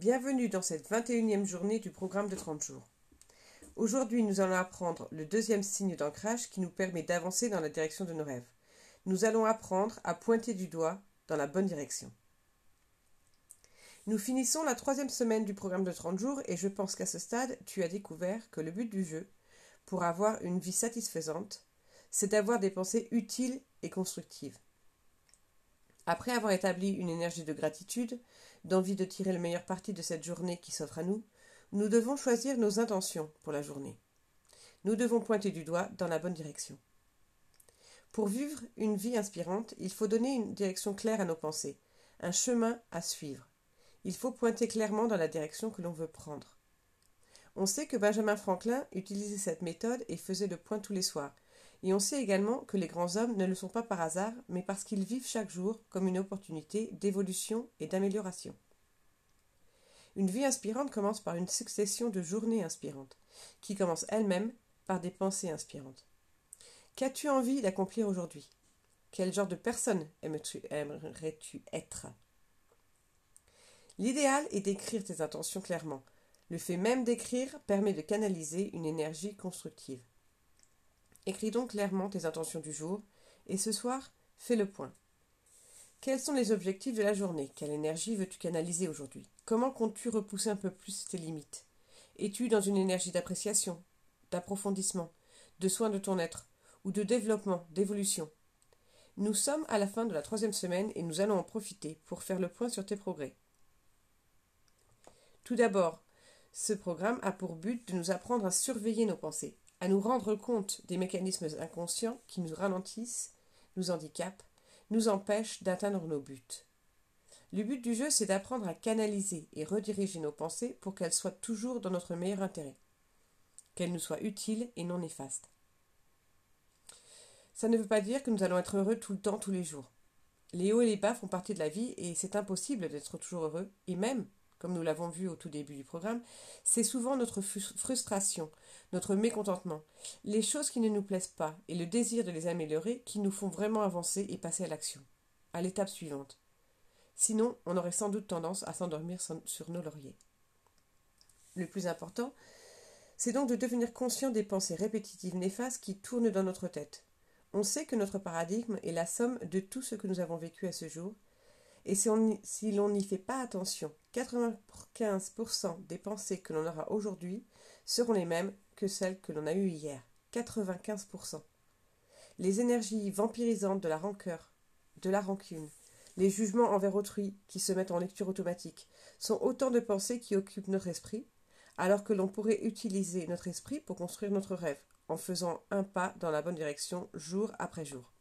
Bienvenue dans cette 21e journée du programme de 30 jours. Aujourd'hui, nous allons apprendre le deuxième signe d'ancrage qui nous permet d'avancer dans la direction de nos rêves. Nous allons apprendre à pointer du doigt dans la bonne direction. Nous finissons la troisième semaine du programme de 30 jours et je pense qu'à ce stade, tu as découvert que le but du jeu, pour avoir une vie satisfaisante, c'est d'avoir des pensées utiles et constructives. Après avoir établi une énergie de gratitude, d'envie de tirer le meilleur parti de cette journée qui s'offre à nous, nous devons choisir nos intentions pour la journée. Nous devons pointer du doigt dans la bonne direction. Pour vivre une vie inspirante, il faut donner une direction claire à nos pensées, un chemin à suivre. Il faut pointer clairement dans la direction que l'on veut prendre. On sait que Benjamin Franklin utilisait cette méthode et faisait le point tous les soirs, et on sait également que les grands hommes ne le sont pas par hasard, mais parce qu'ils vivent chaque jour comme une opportunité d'évolution et d'amélioration. Une vie inspirante commence par une succession de journées inspirantes, qui commencent elles-mêmes par des pensées inspirantes. Qu'as-tu envie d'accomplir aujourd'hui? Quel genre de personne aimerais-tu être? L'idéal est d'écrire tes intentions clairement. Le fait même d'écrire permet de canaliser une énergie constructive. Écris donc clairement tes intentions du jour, et ce soir, fais le point. Quels sont les objectifs de la journée? Quelle énergie veux-tu canaliser aujourd'hui? Comment comptes-tu repousser un peu plus tes limites? Es-tu dans une énergie d'appréciation, d'approfondissement, de soin de ton être, ou de développement, d'évolution? Nous sommes à la fin de la troisième semaine et nous allons en profiter pour faire le point sur tes progrès. Tout d'abord, ce programme a pour but de nous apprendre à surveiller nos pensées, à nous rendre compte des mécanismes inconscients qui nous ralentissent, nous handicapent, nous empêchent d'atteindre nos buts. Le but du jeu, c'est d'apprendre à canaliser et rediriger nos pensées pour qu'elles soient toujours dans notre meilleur intérêt, qu'elles nous soient utiles et non néfastes. Ça ne veut pas dire que nous allons être heureux tout le temps, tous les jours. Les hauts et les bas font partie de la vie et c'est impossible d'être toujours heureux, et même comme nous l'avons vu au tout début du programme, c'est souvent notre frustration, notre mécontentement, les choses qui ne nous plaisent pas et le désir de les améliorer qui nous font vraiment avancer et passer à l'action, à l'étape suivante. Sinon, on aurait sans doute tendance à s'endormir sur nos lauriers. Le plus important, c'est donc de devenir conscient des pensées répétitives néfastes qui tournent dans notre tête. On sait que notre paradigme est la somme de tout ce que nous avons vécu à ce jour, et si, l'on n'y fait pas attention, 95% des pensées que l'on aura aujourd'hui seront les mêmes que celles que l'on a eues hier. 95%. Les énergies vampirisantes de la rancœur, de la rancune, les jugements envers autrui qui se mettent en lecture automatique, sont autant de pensées qui occupent notre esprit, alors que l'on pourrait utiliser notre esprit pour construire notre rêve, en faisant un pas dans la bonne direction jour après jour.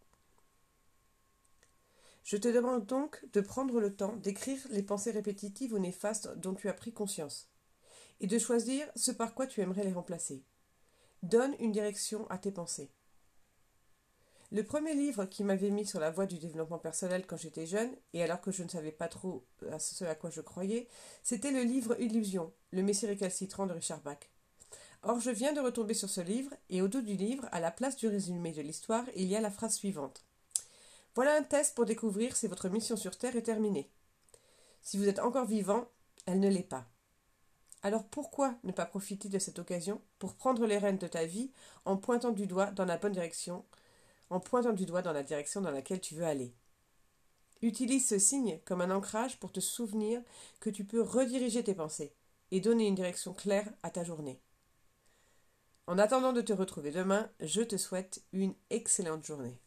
Je te demande donc de prendre le temps d'écrire les pensées répétitives ou néfastes dont tu as pris conscience, et de choisir ce par quoi tu aimerais les remplacer. Donne une direction à tes pensées. Le premier livre qui m'avait mis sur la voie du développement personnel quand j'étais jeune, et alors que je ne savais pas trop à ce à quoi je croyais, c'était le livre Illusion, le Messie récalcitrant de Richard Bach. Or, je viens de retomber sur ce livre, et au dos du livre, à la place du résumé de l'histoire, il y a la phrase suivante. Voilà un test pour découvrir si votre mission sur Terre est terminée. Si vous êtes encore vivant, elle ne l'est pas. Alors pourquoi ne pas profiter de cette occasion pour prendre les rênes de ta vie en pointant du doigt dans la bonne direction, en pointant du doigt dans la direction dans laquelle tu veux aller? Utilise ce signe comme un ancrage pour te souvenir que tu peux rediriger tes pensées et donner une direction claire à ta journée. En attendant de te retrouver demain, je te souhaite une excellente journée.